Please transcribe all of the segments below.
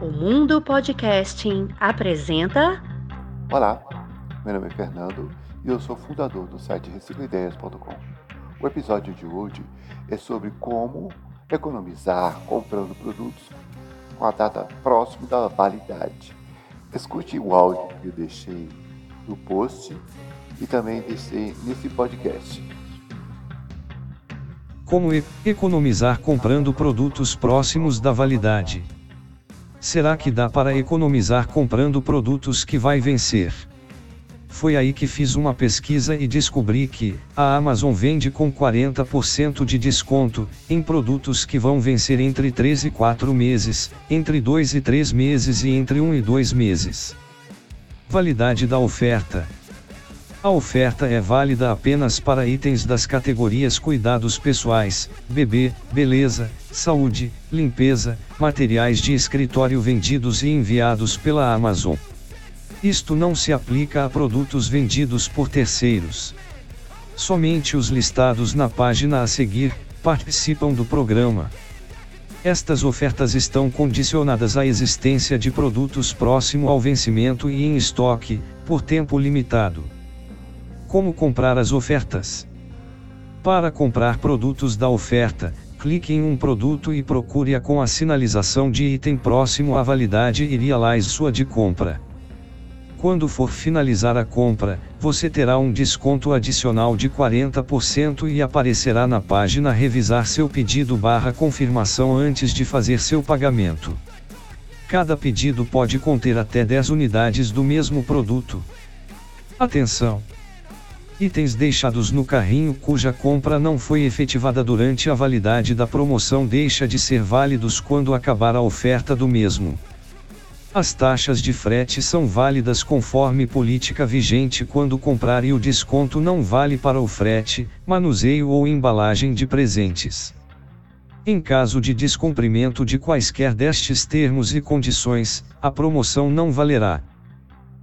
O Mundo Podcasting apresenta. Olá, meu nome é Fernando e eu sou fundador do site reciclaideias.com. O episódio de hoje é sobre como economizar comprando produtos com a data próxima da validade. Escute o áudio que eu deixei no post e também deixei nesse podcast. Como economizar comprando produtos próximos da validade? Será que dá para economizar comprando produtos que vai vencer? Foi aí que fiz uma pesquisa e descobri que a Amazon vende com 40% de desconto em produtos que vão vencer entre 3 e 4 meses, entre 2 e 3 meses e entre 1 e 2 meses. Validade da oferta. A oferta é válida apenas para itens das categorias cuidados pessoais, bebê, beleza, saúde, limpeza, materiais de escritório vendidos e enviados pela Amazon. Isto não se aplica a produtos vendidos por terceiros. Somente os listados na página a seguir participam do programa. Estas ofertas estão condicionadas à existência de produtos próximo ao vencimento e em estoque, por tempo limitado. Como comprar as ofertas? Para comprar produtos da oferta, clique em um produto e procure-a com a sinalização de item próximo à validade e realize sua de compra. Quando for finalizar a compra, você terá um desconto adicional de 40% e aparecerá na página revisar seu pedido barra confirmação antes de fazer seu pagamento. Cada pedido pode conter até 10 unidades do mesmo produto. Atenção! Itens deixados no carrinho cuja compra não foi efetivada durante a validade da promoção deixa de ser válidos quando acabar a oferta do mesmo. As taxas de frete são válidas conforme política vigente quando comprar e o desconto não vale para o frete, manuseio ou embalagem de presentes. Em caso de descumprimento de quaisquer destes termos e condições, a promoção não valerá.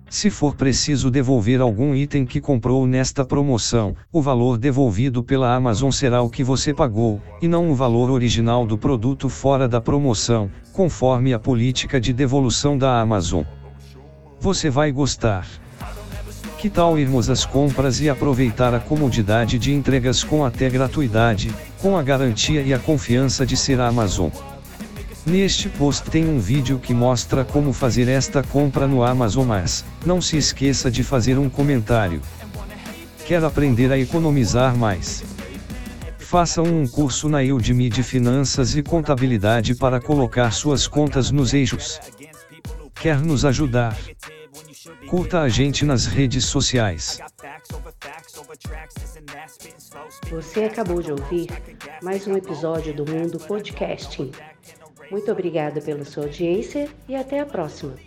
Se for preciso devolver algum item que comprou nesta promoção, o valor devolvido pela Amazon será o que você pagou, e não o valor original do produto fora da promoção, conforme a política de devolução da Amazon. Você vai gostar. Que tal irmos às compras e aproveitar a comodidade de entregas com até gratuidade, com a garantia e a confiança de ser a Amazon? Neste post tem um vídeo que mostra como fazer esta compra no Amazon mas, não se esqueça de fazer um comentário. Quer aprender a economizar mais? Faça um curso na Udemy de Finanças e Contabilidade para colocar suas contas nos eixos. Quer nos ajudar? Curta a gente nas redes sociais. Você acabou de ouvir mais um episódio do Mundo Podcasting. Muito obrigada pela sua audiência e até a próxima.